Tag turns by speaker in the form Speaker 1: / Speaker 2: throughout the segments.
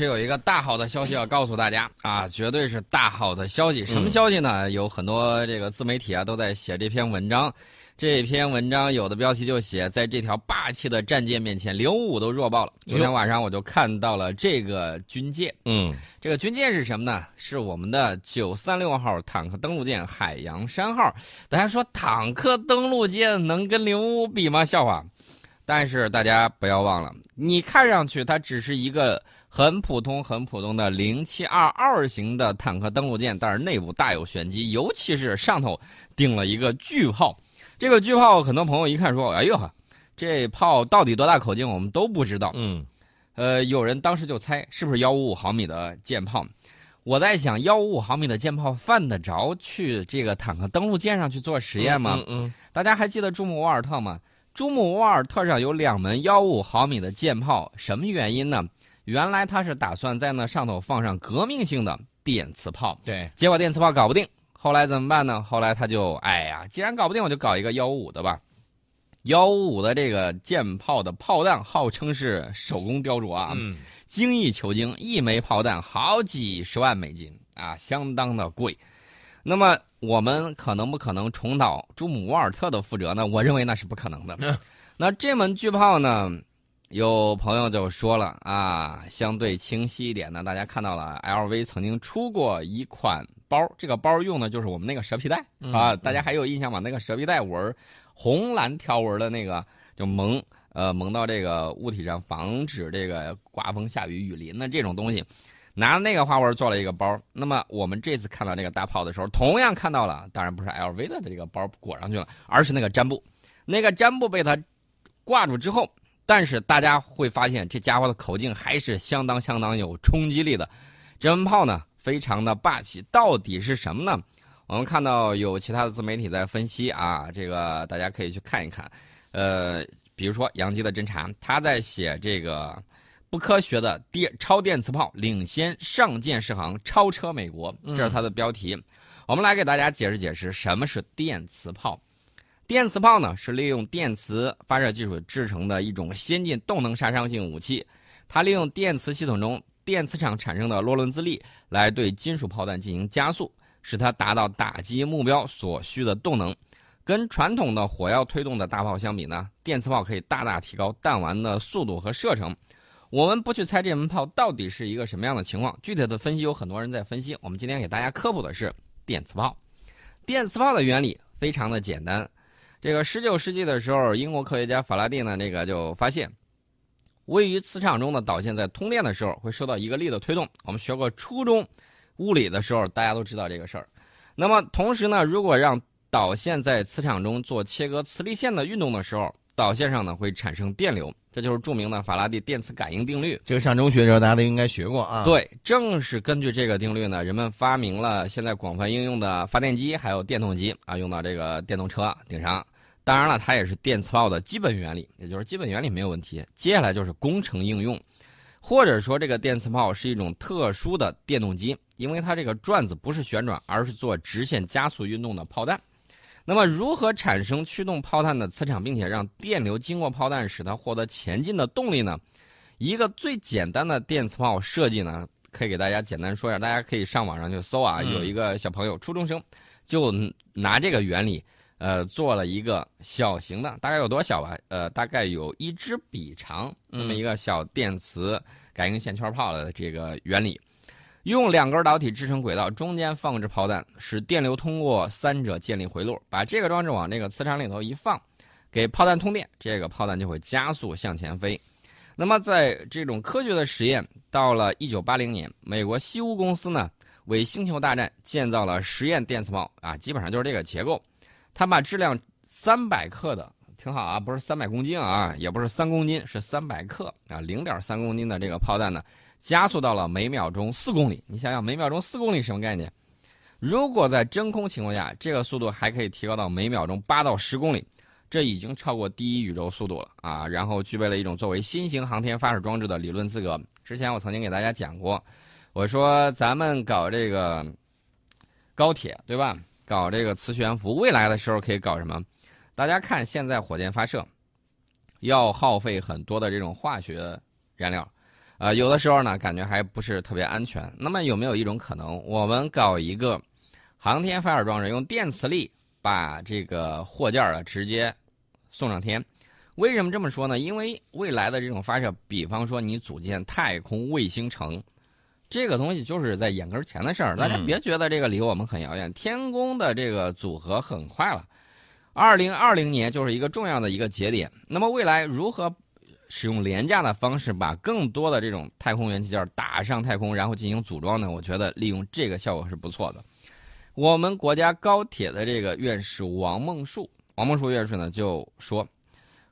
Speaker 1: 是有一个大好的消息要告诉大家啊，绝对是大好的消息。什么消息呢？有很多这个自媒体啊都在写这篇文章。这篇文章有的标题就写，在这条霸气的战舰面前，零五五都弱爆了。昨天晚上我就看到了这个军舰，
Speaker 2: 嗯，
Speaker 1: 这个军舰是什么呢？是我们的九三六号坦克登陆舰海洋山号。大家说坦克登陆舰能跟零五五比吗？笑话。但是大家不要忘了，你看上去它只是一个很普通、很普通的零七二二型的坦克登陆舰，但是内部大有玄机，尤其是上头顶了一个巨炮。这个巨炮，很多朋友一看说：“哎呦呵，这炮到底多大口径？我们都不知道。”
Speaker 2: 嗯，
Speaker 1: 呃，有人当时就猜是不是幺五五毫米的舰炮。我在想，幺五五毫米的舰炮犯得着去这个坦克登陆舰上去做实验吗？
Speaker 2: 嗯，
Speaker 1: 大家还记得朱姆沃尔特吗？朱姆沃尔特上有两门幺五毫米的舰炮，什么原因呢？原来他是打算在那上头放上革命性的电磁炮，
Speaker 2: 对，
Speaker 1: 结果电磁炮搞不定。后来怎么办呢？后来他就哎呀，既然搞不定，我就搞一个幺五五的吧。幺五五的这个舰炮的炮弹号称是手工雕琢啊，
Speaker 2: 嗯，
Speaker 1: 精益求精，一枚炮弹好几十万美金啊，相当的贵。那么我们可能不可能重蹈朱姆沃尔特的覆辙呢？我认为那是不可能的。那这门巨炮呢？有朋友就说了啊，相对清晰一点呢，大家看到了，LV 曾经出过一款包，这个包用的就是我们那个蛇皮袋啊，大家还有印象吗？那个蛇皮袋纹红蓝条纹的那个，就蒙呃蒙到这个物体上，防止这个刮风下雨雨淋的这种东西，拿那个花纹做了一个包。那么我们这次看到这个大炮的时候，同样看到了，当然不是 LV 的这个包裹上去了，而是那个毡布，那个毡布被它挂住之后。但是大家会发现，这家伙的口径还是相当相当有冲击力的。这门炮呢，非常的霸气。到底是什么呢？我们看到有其他的自媒体在分析啊，这个大家可以去看一看。呃，比如说杨基的侦察，他在写这个不科学的电超电磁炮领先上舰试航，超车美国，这是他的标题。我们来给大家解释解释什么是电磁炮。电磁炮呢，是利用电磁发射技术制成的一种先进动能杀伤性武器。它利用电磁系统中电磁场产生的洛伦兹力来对金属炮弹进行加速，使它达到打击目标所需的动能。跟传统的火药推动的大炮相比呢，电磁炮可以大大提高弹丸的速度和射程。我们不去猜这门炮到底是一个什么样的情况，具体的分析有很多人在分析。我们今天给大家科普的是电磁炮。电磁炮的原理非常的简单。这个十九世纪的时候，英国科学家法拉第呢，这个就发现，位于磁场中的导线在通电的时候会受到一个力的推动。我们学过初中物理的时候，大家都知道这个事儿。那么同时呢，如果让导线在磁场中做切割磁力线的运动的时候，导线上呢会产生电流，这就是著名的法拉第电磁感应定律。
Speaker 2: 这个上中学的时候大家都应该学过啊。
Speaker 1: 对，正是根据这个定律呢，人们发明了现在广泛应用的发电机，还有电动机啊，用到这个电动车顶上。当然了，它也是电磁炮的基本原理，也就是基本原理没有问题。接下来就是工程应用，或者说这个电磁炮是一种特殊的电动机，因为它这个转子不是旋转，而是做直线加速运动的炮弹。那么，如何产生驱动炮弹的磁场，并且让电流经过炮弹，使它获得前进的动力呢？一个最简单的电磁炮设计呢，可以给大家简单说一下，大家可以上网上去搜啊。有一个小朋友，初中生，就拿这个原理。呃，做了一个小型的，大概有多小吧？呃，大概有一支笔长那么一个小电磁感应线圈炮的这个原理，用两根导体制成轨道，中间放置炮弹，使电流通过三者建立回路，把这个装置往这个磁场里头一放，给炮弹通电，这个炮弹就会加速向前飞。那么在这种科学的实验，到了一九八零年，美国西屋公司呢为星球大战建造了实验电磁炮啊，基本上就是这个结构。他把质量三百克的挺好啊，不是三百公斤啊，也不是三公斤，是三百克啊，零点三公斤的这个炮弹呢，加速到了每秒钟四公里。你想想，每秒钟四公里什么概念？如果在真空情况下，这个速度还可以提高到每秒钟八到十公里，这已经超过第一宇宙速度了啊！然后具备了一种作为新型航天发射装置的理论资格。之前我曾经给大家讲过，我说咱们搞这个高铁，对吧？搞这个磁悬浮，未来的时候可以搞什么？大家看，现在火箭发射要耗费很多的这种化学燃料，呃，有的时候呢，感觉还不是特别安全。那么有没有一种可能，我们搞一个航天发射装置，用电磁力把这个货件啊直接送上天？为什么这么说呢？因为未来的这种发射，比方说你组建太空卫星城，这个东西就是在眼根前的事儿。大家别觉得这个离我们很遥远，天宫的这个组合很快了，二零二零年就是一个重要的一个节点。那么未来如何？使用廉价的方式把更多的这种太空元器件打上太空，然后进行组装呢？我觉得利用这个效果是不错的。我们国家高铁的这个院士王梦恕，王梦恕院士呢就说，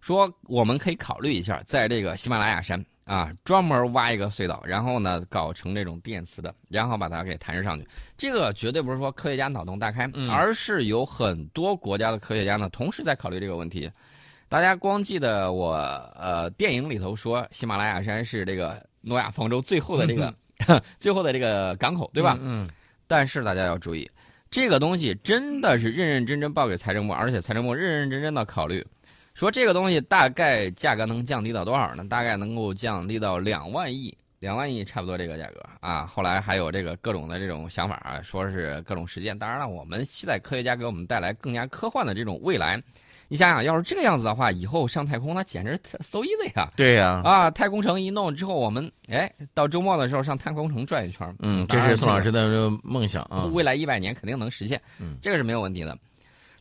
Speaker 1: 说我们可以考虑一下，在这个喜马拉雅山啊专门挖一个隧道，然后呢搞成这种电磁的，然后把它给弹射上去。这个绝对不是说科学家脑洞大开，而是有很多国家的科学家呢同时在考虑这个问题。大家光记得我呃电影里头说喜马拉雅山是这个诺亚方舟最后的这个 最后的这个港口，对吧？
Speaker 2: 嗯。
Speaker 1: 但是大家要注意，这个东西真的是认认真真报给财政部，而且财政部认认真真的考虑，说这个东西大概价格能降低到多少呢？大概能够降低到两万亿，两万亿差不多这个价格啊。后来还有这个各种的这种想法啊，说是各种实践。当然了，我们期待科学家给我们带来更加科幻的这种未来。你想想，要是这个样子的话，以后上太空那简直 so easy 啊！
Speaker 2: 对呀，
Speaker 1: 啊，太空城一弄之后，我们哎，到周末的时候上太空城转一圈。
Speaker 2: 嗯，这是宋老师的梦想啊！
Speaker 1: 未来一百年肯定能实现，
Speaker 2: 嗯，
Speaker 1: 这个是没有问题的。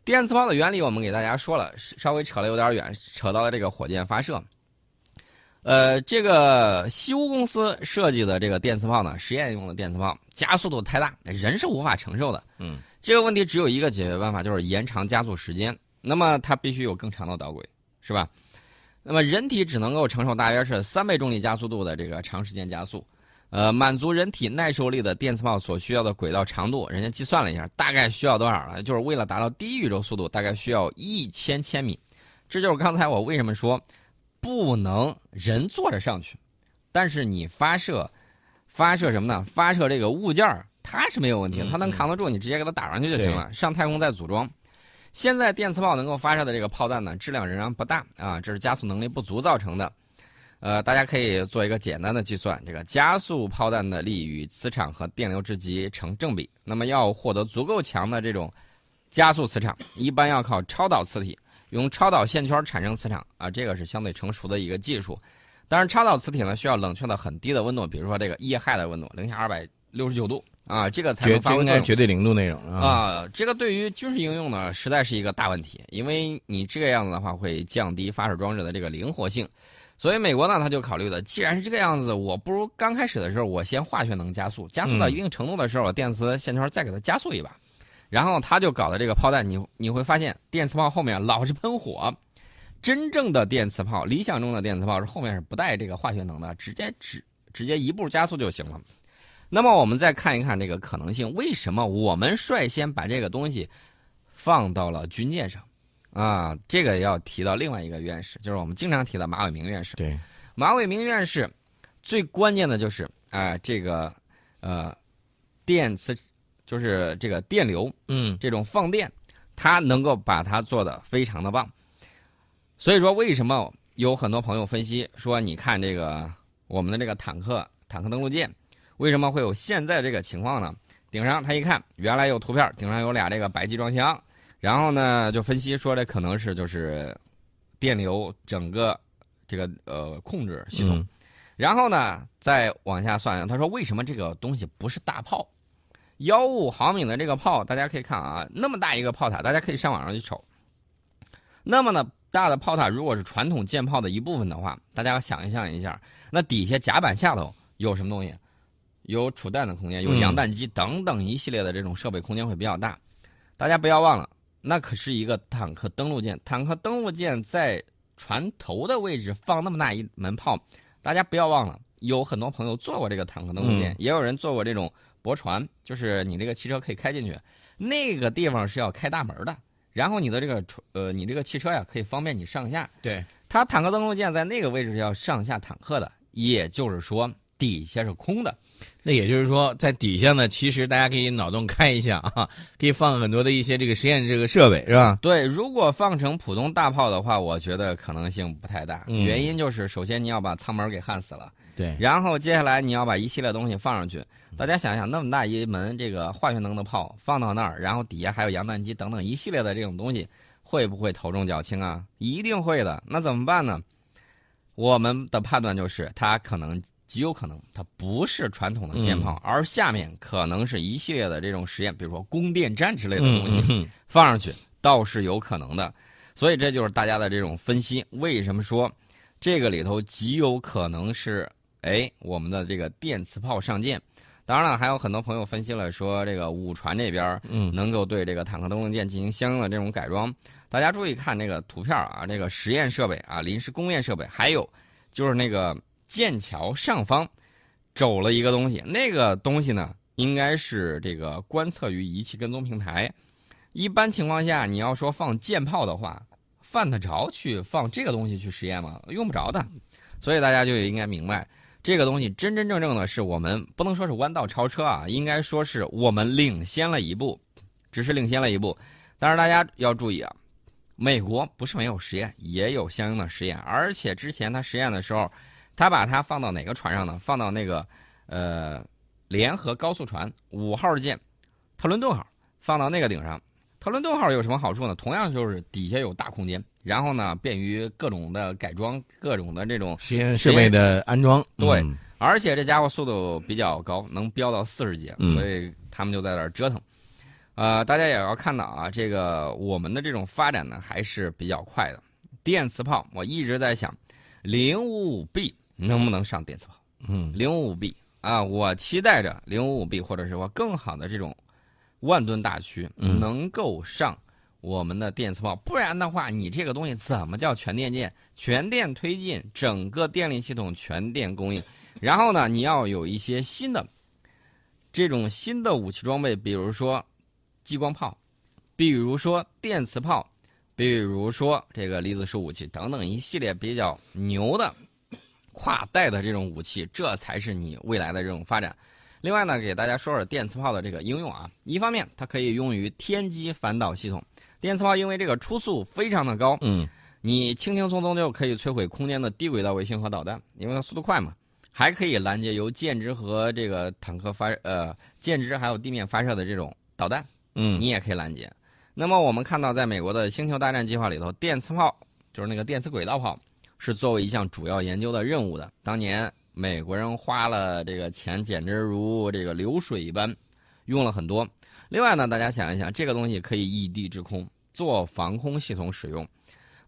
Speaker 1: 电磁炮的原理我们给大家说了，稍微扯了有点远，扯到了这个火箭发射。呃，这个西屋公司设计的这个电磁炮呢，实验用的电磁炮加速度太大，人是无法承受的。
Speaker 2: 嗯，
Speaker 1: 这个问题只有一个解决办法，就是延长加速时间。那么它必须有更长的导轨，是吧？那么人体只能够承受大约是三倍重力加速度的这个长时间加速，呃，满足人体耐受力的电磁炮所需要的轨道长度，人家计算了一下，大概需要多少呢？就是为了达到低宇宙速度，大概需要一千千米。这就是刚才我为什么说不能人坐着上去，但是你发射发射什么呢？发射这个物件儿，它是没有问题的，它能扛得住，你直接给它打上去就行了。上太空再组装。现在电磁炮能够发射的这个炮弹呢，质量仍然不大啊，这是加速能力不足造成的。呃，大家可以做一个简单的计算，这个加速炮弹的力与磁场和电流之极成正比。那么要获得足够强的这种加速磁场，一般要靠超导磁体，用超导线圈产生磁场啊，这个是相对成熟的一个技术。但是超导磁体呢，需要冷却到很低的温度，比如说这个液氦的温度，零下二百六十九度。啊，这个才能发挥
Speaker 2: 应该绝对零度那种
Speaker 1: 啊。这个对于军事应用呢，实在是一个大问题，因为你这个样子的话，会降低发射装置的这个灵活性。所以美国呢，他就考虑了，既然是这个样子，我不如刚开始的时候，我先化学能加速，加速到一定程度的时候，我电磁线圈再给它加速一把。然后他就搞的这个炮弹，你你会发现，电磁炮后面老是喷火。真正的电磁炮，理想中的电磁炮是后面是不带这个化学能的，直接直直接一步加速就行了。那么我们再看一看这个可能性，为什么我们率先把这个东西放到了军舰上？啊，这个要提到另外一个院士，就是我们经常提到马伟明院士。
Speaker 2: 对，
Speaker 1: 马伟明院士最关键的就是啊，这个呃电磁，就是这个电流，
Speaker 2: 嗯，
Speaker 1: 这种放电，他能够把它做的非常的棒。所以说，为什么有很多朋友分析说，你看这个我们的这个坦克坦克登陆舰。为什么会有现在这个情况呢？顶上他一看，原来有图片，顶上有俩这个白集装箱，然后呢就分析说这可能是就是电流整个这个呃控制系统，然后呢再往下算，他说为什么这个东西不是大炮？幺五毫米的这个炮，大家可以看啊，那么大一个炮塔，大家可以上网上去瞅。那么呢大的炮塔，如果是传统舰炮的一部分的话，大家想象一下，那底下甲板下头有什么东西？有储弹的空间，有洋弹机等等一系列的这种设备空间会比较大。大家不要忘了，那可是一个坦克登陆舰。坦克登陆舰在船头的位置放那么大一门炮，大家不要忘了，有很多朋友坐过这个坦克登陆舰，也有人坐过这种驳船，就是你这个汽车可以开进去，那个地方是要开大门的。然后你的这个船，呃，你这个汽车呀，可以方便你上下。
Speaker 2: 对，
Speaker 1: 它坦克登陆舰在那个位置是要上下坦克的，也就是说。底下是空的。
Speaker 2: 那也就是说，在底下呢，其实大家可以脑洞开一下啊，可以放很多的一些这个实验这个设备，是吧？
Speaker 1: 对，如果放成普通大炮的话，我觉得可能性不太大。
Speaker 2: 嗯
Speaker 1: 原因就是，首先你要把舱门给焊死了，
Speaker 2: 对，
Speaker 1: 然后接下来你要把一系列东西放上去。大家想想，那么大一门这个化学能的炮放到那儿，然后底下还有洋弹机等等一系列的这种东西，会不会头重脚轻啊？一定会的。那怎么办呢？我们的判断就是，它可能极有可能它不是传统的舰炮，而下面可能是一系列的这种实验，比如说供电站之类的东西。放上去倒是有可能的，所以这就是大家的这种分析。为什么说这个里头极有可能是哎我们的这个电磁炮上舰？当然了，还有很多朋友分析了说这个武船这边
Speaker 2: 嗯
Speaker 1: 能够对这个坦克登陆舰进行相应的这种改装。大家注意看这个图片啊，这个实验设备啊，临时工业设备，还有就是那个剑桥上方走了一个东西，那个东西呢，应该是这个观测与仪器跟踪平台。一般情况下，你要说放舰炮的话，犯得着去放这个东西去实验吗？用不着的。所以大家就应该明白，这个东西真真正正的是我们不能说是弯道超车啊，应该说是我们领先了一步，只是领先了一步。但是大家要注意啊，美国不是没有实验，也有相应的实验，而且之前他实验的时候，他把它放到哪个船上呢？放到那个呃联合高速船五号舰特伦顿号，放到那个顶上。特伦顿号有什么好处呢？同样就是底下有大空间，然后呢便于各种的改装，各种的这种
Speaker 2: 实验设备的安装，
Speaker 1: 对
Speaker 2: 嗯
Speaker 1: 而且这家伙速度比较高，能飙到四十节，
Speaker 2: 嗯
Speaker 1: 所以他们就在那儿折腾。呃，大家也要看到啊，这个我们的这种发展呢还是比较快的。电磁炮，我一直在想，零五五 B 能不能上电磁炮？
Speaker 2: 嗯。
Speaker 1: 零五五 B 啊，我期待着零五五 B 或者是说更好的这种万吨大驱
Speaker 2: 嗯。
Speaker 1: 能够上我们的电磁炮，不然的话，你这个东西怎么叫全电建？全电推进，整个电力系统全电供应，然后呢，你要有一些新的这种新的武器装备，比如说激光炮，比如说电磁炮，比如说这个离子束武器等等一系列比较牛的跨代的这种武器，这才是你未来的这种发展。另外呢，给大家说说电磁炮的这个应用啊。一方面，它可以用于天基反导系统。电磁炮因为这个初速非常的高，
Speaker 2: 嗯
Speaker 1: 你轻轻松松就可以摧毁空间的低轨道卫星和导弹，因为它速度快嘛。还可以拦截由舰只和这个坦克发呃舰只还有地面发射的这种导弹。
Speaker 2: 嗯
Speaker 1: 你也可以拦截。那么我们看到，在美国的星球大战计划里头，电磁炮就是那个电磁轨道炮，是作为一项主要研究的任务的。当年美国人花了这个钱，简直如这个流水一般，用了很多。另外呢，大家想一想，这个东西可以异地制空，做防空系统使用。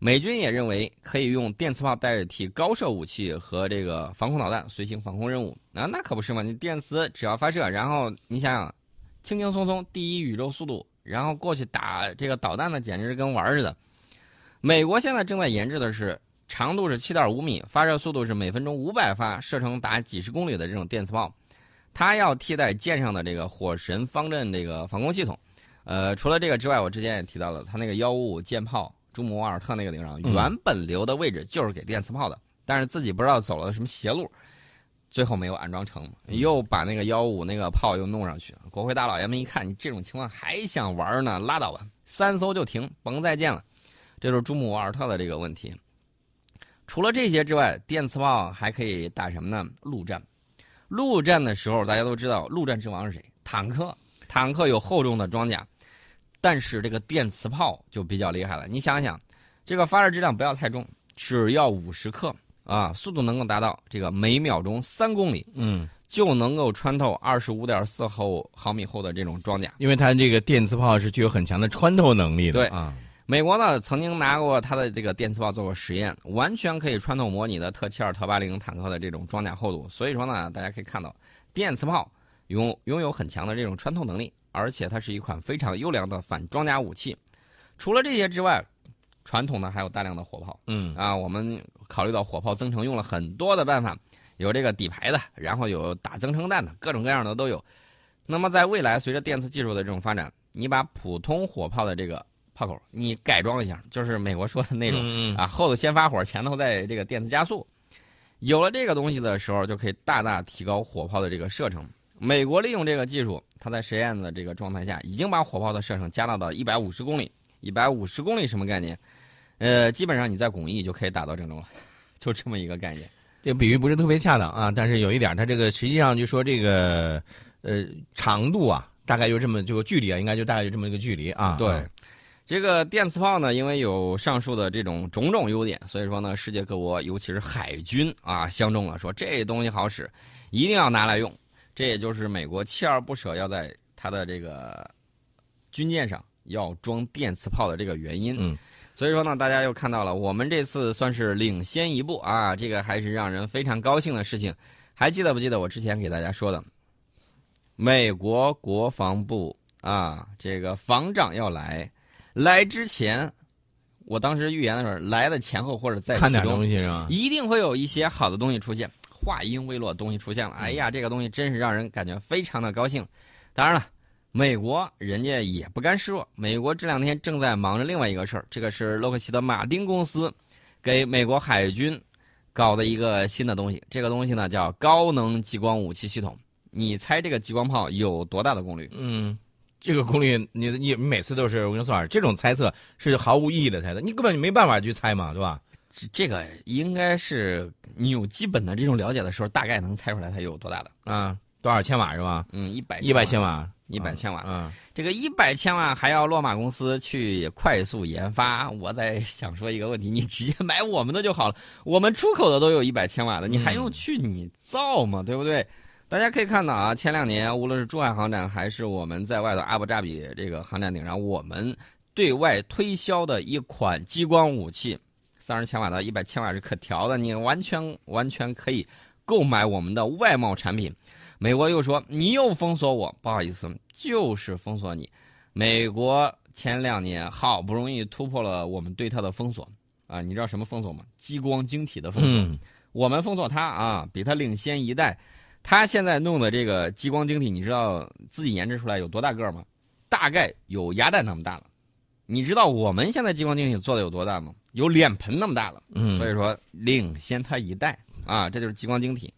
Speaker 1: 美军也认为可以用电磁炮代替高射武器和这个防空导弹随行防空任务啊，那可不是嘛！你电磁只要发射，然后你想想，轻轻松松第一宇宙速度，然后过去打这个导弹呢，简直跟玩儿似的。美国现在正在研制的是长度是七点五米，发射速度是每分钟五百发，射程达几十公里的这种电磁炮，它要替代舰上的这个火神方阵这个防空系统。呃，除了这个之外，我之前也提到了，它那个幺五五舰炮朱姆沃尔特那个顶上，
Speaker 2: 嗯
Speaker 1: 原本留的位置就是给电磁炮的，但是自己不知道走了什么邪路，最后没有安装成，又把那个幺五那个炮又弄上去。国会大老爷们一看，你这种情况还想玩呢，拉倒吧，三艘就停，甭再建了。这就是朱姆沃尔特的这个问题。除了这些之外，电磁炮还可以打什么呢？陆战。陆战的时候，大家都知道，陆战之王是谁？坦克。坦克有厚重的装甲，但是这个电磁炮就比较厉害了。你想想，这个发射质量不要太重，只要五十克啊，速度能够达到这个每秒钟三公里，
Speaker 2: 嗯，
Speaker 1: 就能够穿透二十五点四厚毫米厚的这种装甲。
Speaker 2: 因为它这个电磁炮是具有很强的穿透能力的，
Speaker 1: 对
Speaker 2: 啊，
Speaker 1: 美国呢曾经拿过它的这个电磁炮做过实验，完全可以穿透模拟的特七二、特八零坦克的这种装甲厚度。所以说呢，大家可以看到，电磁炮拥拥有很强的这种穿透能力，而且它是一款非常优良的反装甲武器。除了这些之外，传统的还有大量的火炮
Speaker 2: 嗯
Speaker 1: 啊。我们考虑到火炮增程用了很多的办法，有这个底牌的，然后有打增程弹的，各种各样的都有。那么在未来，随着电磁技术的这种发展，你把普通火炮的这个炮口你改装一下，就是美国说的那种、啊，后头先发火，前头再这个电磁加速。有了这个东西的时候，就可以大大提高火炮的这个射程。美国利用这个技术，它在实验的这个状态下，已经把火炮的射程加大到一百五十公里。一百五十公里什么概念？呃，基本上你在巩义就可以打到郑州了，就这么一个概念。
Speaker 2: 这个比喻不是特别恰当啊，但是有一点，它这个实际上就说这个呃长度啊，大概就这么这个距离啊，应该就大概就这么一个距离啊。
Speaker 1: 对，这个电磁炮呢，因为有上述的这种种种优点，所以说呢，世界各国尤其是海军啊相中了，说这东西好使，一定要拿来用。这也就是美国锲而不舍要在它的这个军舰上。要装电磁炮的这个原因，
Speaker 2: 嗯，
Speaker 1: 所以说呢，大家又看到了，我们这次算是领先一步啊，这个还是让人非常高兴的事情。还记得不记得我之前给大家说的，美国国防部啊，这个防长要来，来之前，我当时预言的时候，来的前后或者在
Speaker 2: 看点东西是吧？
Speaker 1: 一定会有一些好的东西出现。话音未落，东西出现了，哎呀，这个东西真是让人感觉非常的高兴。当然了。美国人家也不甘示弱，美国这两天正在忙着另外一个事儿，这个是洛克希德马丁公司给美国海军搞的一个新的东西。这个东西呢叫高能激光武器系统。你猜这个激光炮有多大的功率？
Speaker 2: 嗯，这个功率你你每次都是我跟你说，这种猜测是毫无意义的猜测，你根本就没办法去猜嘛，对吧？
Speaker 1: 这这个应该是你有基本的这种了解的时候，大概能猜出来它有多大的
Speaker 2: 啊？多少千瓦是吧？
Speaker 1: 嗯，一百
Speaker 2: 一百千瓦。
Speaker 1: 一百千瓦，
Speaker 2: 嗯，
Speaker 1: 这个一百千瓦还要洛马公司去快速研发。我在想说一个问题，你直接买我们的就好了，我们出口的都有一百千瓦的，你还用去你造吗？对不对？大家可以看到啊，前两年无论是珠海航展还是我们在外头阿布扎比这个航展顶上，我们对外推销的一款激光武器，三十千瓦到一百千瓦是可调的，你完全完全可以购买我们的外贸产品。美国又说你又封锁我，不好意思，就是封锁你。美国前两年好不容易突破了我们对它的封锁啊，你知道什么封锁吗？激光晶体的封锁。我们封锁它啊，比它领先一代。它现在弄的这个激光晶体，你知道自己研制出来有多大个吗？大概有鸭蛋那么大了。你知道我们现在激光晶体做的有多大吗？有脸盆那么大了。所以说领先它一代啊，这就是激光晶体。